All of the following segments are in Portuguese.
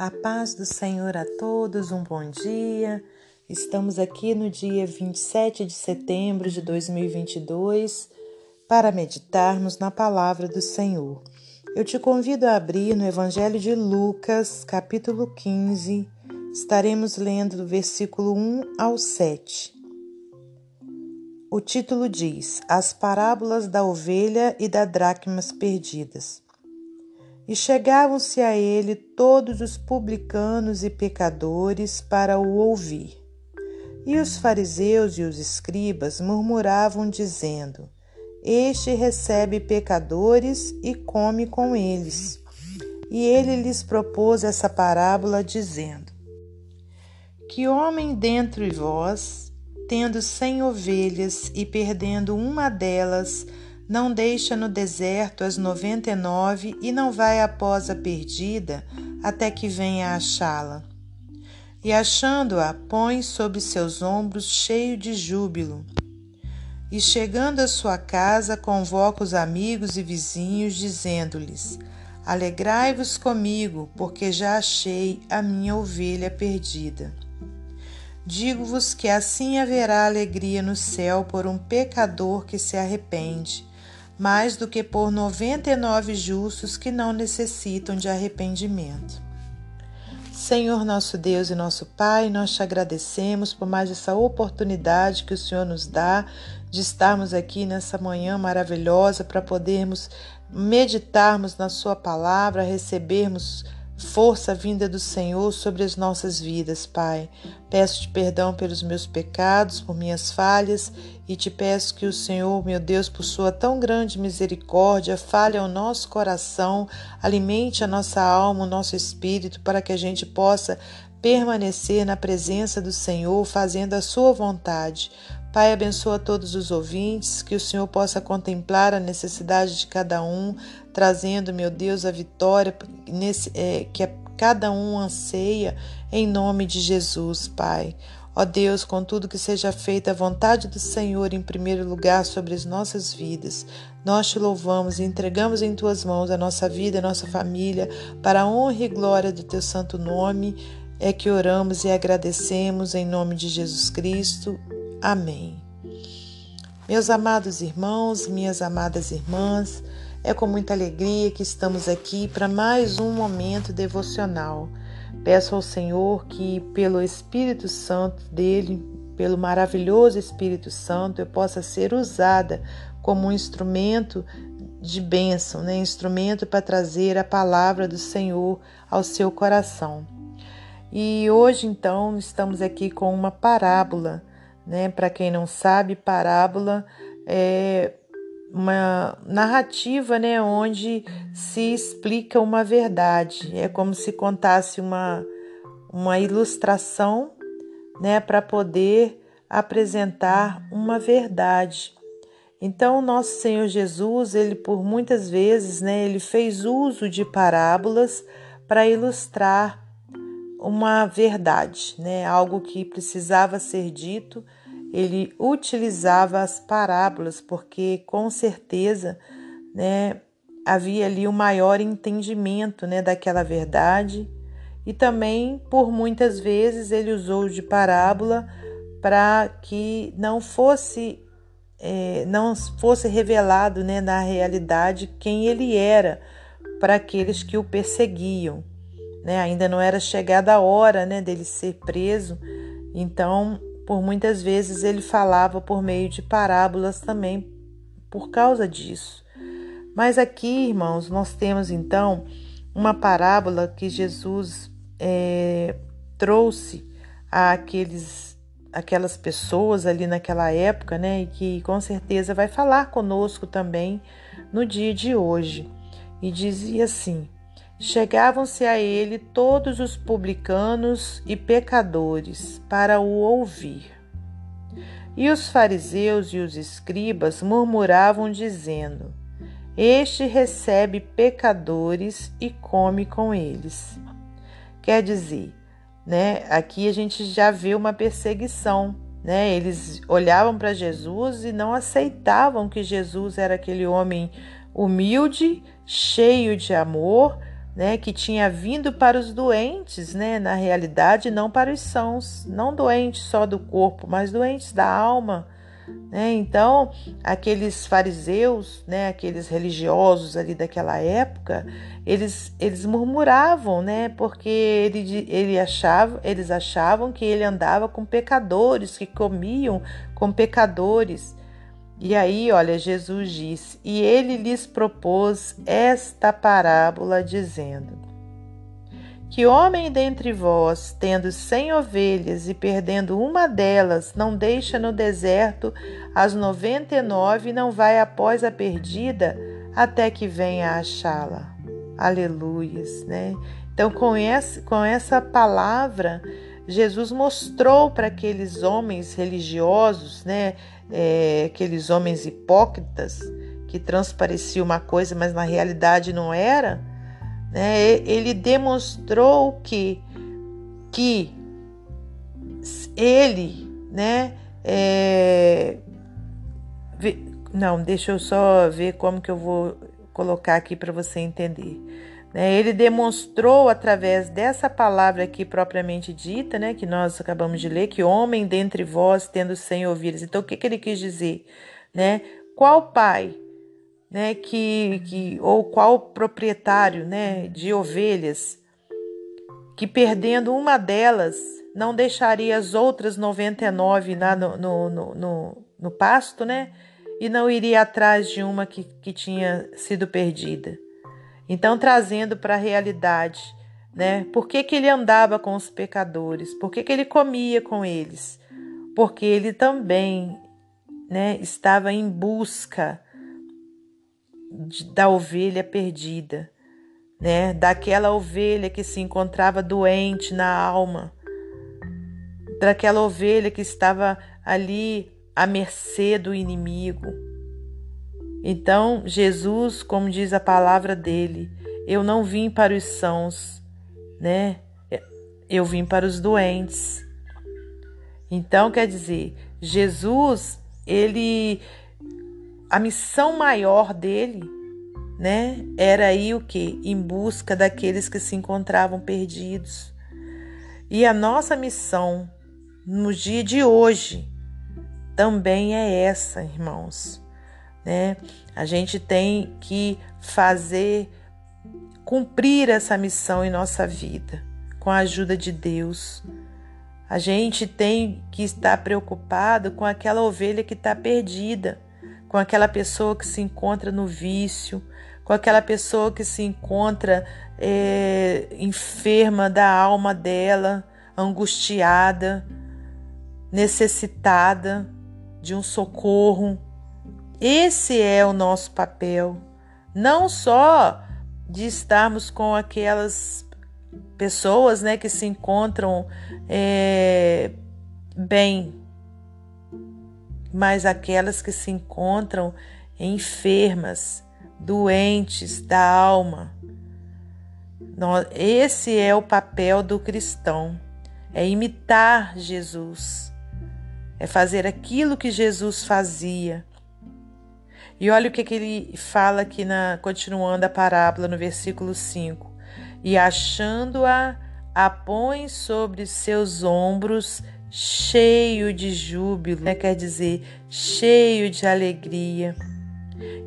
A paz do Senhor a todos, um bom dia. Estamos aqui no dia 27 de setembro de 2022 para meditarmos na palavra do Senhor. Eu te convido a abrir no Evangelho de Lucas, capítulo 15. Estaremos lendo do versículo 1 ao 7. O título diz: As parábolas da ovelha e da dracmas perdidas. E chegavam-se a ele todos os publicanos e pecadores para o ouvir. E os fariseus e os escribas murmuravam, dizendo: Este recebe pecadores e come com eles. E ele lhes propôs essa parábola, dizendo: Que homem dentre vós, tendo cem ovelhas e perdendo uma delas, não deixa no deserto as noventa e nove e não vai após a perdida até que venha achá-la. E achando-a, põe sobre seus ombros cheio de júbilo. E chegando à sua casa, convoca os amigos e vizinhos, dizendo-lhes: Alegrai-vos comigo, porque já achei a minha ovelha perdida. Digo-vos que assim haverá alegria no céu por um pecador que se arrepende mais do que por 99 justos que não necessitam de arrependimento. Senhor nosso Deus e nosso Pai, nós te agradecemos por mais essa oportunidade que o Senhor nos dá de estarmos aqui nessa manhã maravilhosa para podermos meditarmos na Sua palavra, recebermos força vinda do Senhor sobre as nossas vidas, Pai. Peço-te perdão pelos meus pecados, por minhas falhas e te peço que o Senhor, meu Deus, por sua tão grande misericórdia, fale ao nosso coração, alimente a nossa alma, o nosso espírito, para que a gente possa permanecer na presença do Senhor, fazendo a sua vontade. Pai, abençoa todos os ouvintes, que o Senhor possa contemplar a necessidade de cada um, trazendo, meu Deus, a vitória nesse, é, que cada um anseia, em nome de Jesus, Pai. Ó Deus, contudo que seja feita a vontade do Senhor em primeiro lugar sobre as nossas vidas. Nós te louvamos e entregamos em tuas mãos a nossa vida, a nossa família, para a honra e glória do teu santo nome. É que oramos e agradecemos em nome de Jesus Cristo. Amém. Meus amados irmãos, minhas amadas irmãs, é com muita alegria que estamos aqui para mais um momento devocional. Peço ao Senhor que, pelo Espírito Santo dele, pelo maravilhoso Espírito Santo, eu possa ser usada como um instrumento de bênção, né? instrumento para trazer a palavra do Senhor ao seu coração. E hoje, então, estamos aqui com uma parábola né? Para quem não sabe, parábola é uma narrativa, né, onde se explica uma verdade. É como se contasse uma, uma ilustração, né, para poder apresentar uma verdade. Então, nosso Senhor Jesus, ele por muitas vezes, né, ele fez uso de parábolas para ilustrar uma verdade, né, algo que precisava ser dito ele utilizava as parábolas porque com certeza, né, havia ali o um maior entendimento, né, daquela verdade e também por muitas vezes ele usou de parábola para que não fosse é, não fosse revelado, né, na realidade quem ele era para aqueles que o perseguiam, né? Ainda não era chegada a hora, né, dele ser preso, então por muitas vezes ele falava por meio de parábolas também por causa disso. Mas aqui, irmãos, nós temos então uma parábola que Jesus é, trouxe àqueles, aquelas pessoas ali naquela época, né? E que com certeza vai falar conosco também no dia de hoje. E dizia assim: Chegavam-se a ele todos os publicanos e pecadores para o ouvir. E os fariseus e os escribas murmuravam, dizendo: Este recebe pecadores e come com eles. Quer dizer, né, aqui a gente já vê uma perseguição. Né? Eles olhavam para Jesus e não aceitavam que Jesus era aquele homem humilde, cheio de amor né, que tinha vindo para os doentes, né, na realidade não para os sãos, não doentes só do corpo, mas doentes da alma. Né? Então, aqueles fariseus, né, aqueles religiosos ali daquela época, eles, eles murmuravam, né, porque ele, ele achava, eles achavam que ele andava com pecadores, que comiam com pecadores. E aí, olha, Jesus disse: E ele lhes propôs esta parábola, dizendo: Que homem dentre vós, tendo cem ovelhas e perdendo uma delas, não deixa no deserto as noventa e nove e não vai após a perdida até que venha achá-la. Aleluias, né? Então, com essa, com essa palavra, Jesus mostrou para aqueles homens religiosos, né? é, aqueles homens hipócritas que transpareciam uma coisa, mas na realidade não era, né? ele demonstrou que, que ele, né? É, não, deixa eu só ver como que eu vou colocar aqui para você entender. Né? Ele demonstrou através dessa palavra aqui propriamente dita, né, que nós acabamos de ler, que homem dentre vós tendo cem ovelhas. Então, o que, que ele quis dizer? Né? Qual pai, né, que, que, ou qual proprietário né, de ovelhas que perdendo uma delas não deixaria as outras 99 lá no, no, no, no, no pasto, né? E não iria atrás de uma que, que tinha sido perdida. Então, trazendo para a realidade, né? Por que, que ele andava com os pecadores? Por que, que ele comia com eles? Porque ele também né, estava em busca da ovelha perdida, né? Daquela ovelha que se encontrava doente na alma, daquela ovelha que estava ali à mercê do inimigo então, Jesus, como diz a palavra dele, eu não vim para os sãos, né? Eu vim para os doentes. Então, quer dizer, Jesus, ele a missão maior dele, né, era ir o quê? Em busca daqueles que se encontravam perdidos. E a nossa missão no dia de hoje também é essa, irmãos né? A gente tem que fazer cumprir essa missão em nossa vida com a ajuda de Deus. A gente tem que estar preocupado com aquela ovelha que está perdida, com aquela pessoa que se encontra no vício, com aquela pessoa que se encontra é, enferma da alma dela, angustiada, necessitada de um socorro esse é o nosso papel, não só de estarmos com aquelas pessoas né, que se encontram é, bem, mas aquelas que se encontram enfermas, doentes da alma. Esse é o papel do cristão, é imitar Jesus, é fazer aquilo que Jesus fazia e olha o que, que ele fala aqui, na, continuando a parábola no versículo 5. E achando-a, a põe sobre seus ombros, cheio de júbilo, né? quer dizer, cheio de alegria.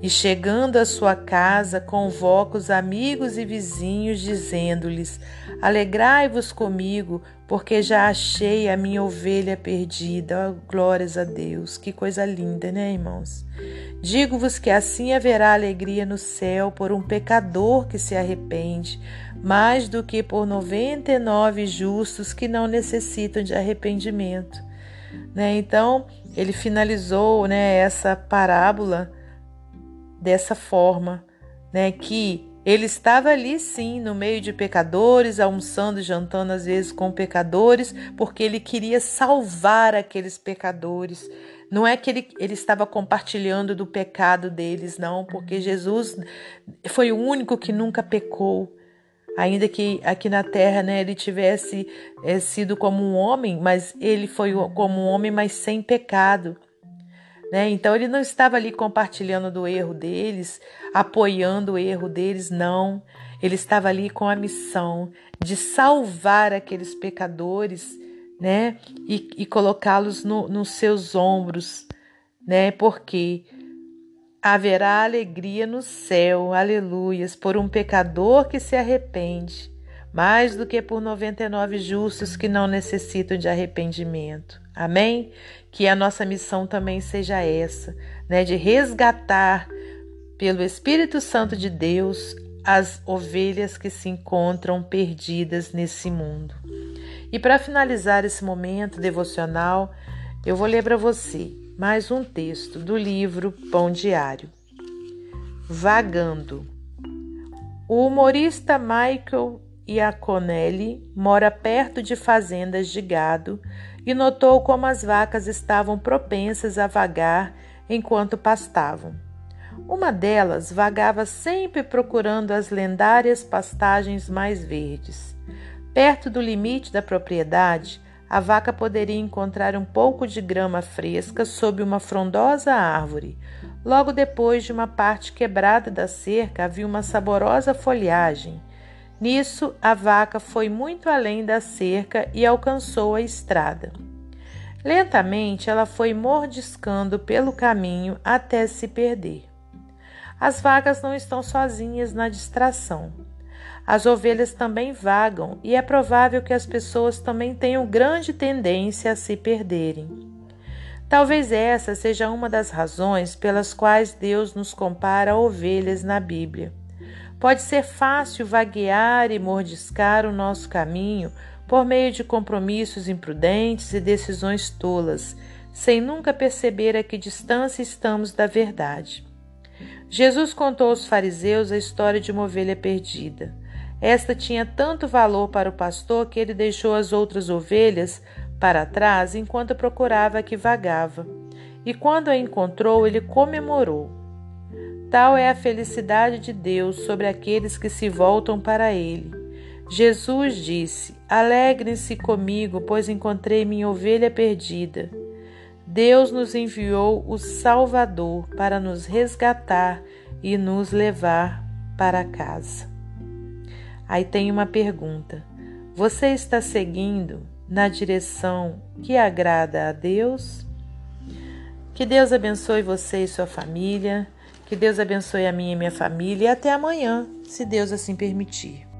E chegando à sua casa, convoca os amigos e vizinhos, dizendo-lhes: Alegrai-vos comigo, porque já achei a minha ovelha perdida. Oh, glórias a Deus. Que coisa linda, né, irmãos? Digo-vos que assim haverá alegria no céu por um pecador que se arrepende, mais do que por noventa e nove justos que não necessitam de arrependimento. Né? Então, ele finalizou né, essa parábola dessa forma, né, que ele estava ali sim, no meio de pecadores, almoçando e jantando às vezes com pecadores, porque ele queria salvar aqueles pecadores. Não é que ele, ele estava compartilhando do pecado deles, não, porque Jesus foi o único que nunca pecou. Ainda que aqui na terra né, ele tivesse é, sido como um homem, mas ele foi como um homem, mas sem pecado. Né? Então ele não estava ali compartilhando do erro deles, apoiando o erro deles, não. Ele estava ali com a missão de salvar aqueles pecadores, né? E, e colocá-los no, nos seus ombros, né? Porque haverá alegria no céu, aleluias, por um pecador que se arrepende, mais do que por 99 justos que não necessitam de arrependimento. Amém? Que a nossa missão também seja essa, né? De resgatar pelo Espírito Santo de Deus as ovelhas que se encontram perdidas nesse mundo. E para finalizar esse momento devocional, eu vou ler para você mais um texto do livro Pão Diário. Vagando. O humorista Michael Iaconelli mora perto de fazendas de gado e notou como as vacas estavam propensas a vagar enquanto pastavam. Uma delas vagava sempre procurando as lendárias pastagens mais verdes. Perto do limite da propriedade, a vaca poderia encontrar um pouco de grama fresca sob uma frondosa árvore. Logo depois de uma parte quebrada da cerca havia uma saborosa folhagem. Nisso, a vaca foi muito além da cerca e alcançou a estrada. Lentamente, ela foi mordiscando pelo caminho até se perder. As vagas não estão sozinhas na distração. As ovelhas também vagam e é provável que as pessoas também tenham grande tendência a se perderem. Talvez essa seja uma das razões pelas quais Deus nos compara a ovelhas na Bíblia. Pode ser fácil vaguear e mordiscar o nosso caminho por meio de compromissos imprudentes e decisões tolas, sem nunca perceber a que distância estamos da verdade. Jesus contou aos fariseus a história de uma ovelha perdida. Esta tinha tanto valor para o pastor que ele deixou as outras ovelhas para trás enquanto procurava a que vagava. E quando a encontrou, ele comemorou. Tal é a felicidade de Deus sobre aqueles que se voltam para ele. Jesus disse: Alegrem-se comigo, pois encontrei minha ovelha perdida. Deus nos enviou o Salvador para nos resgatar e nos levar para casa. Aí tem uma pergunta: você está seguindo na direção que agrada a Deus? Que Deus abençoe você e sua família, que Deus abençoe a minha e minha família e até amanhã, se Deus assim permitir.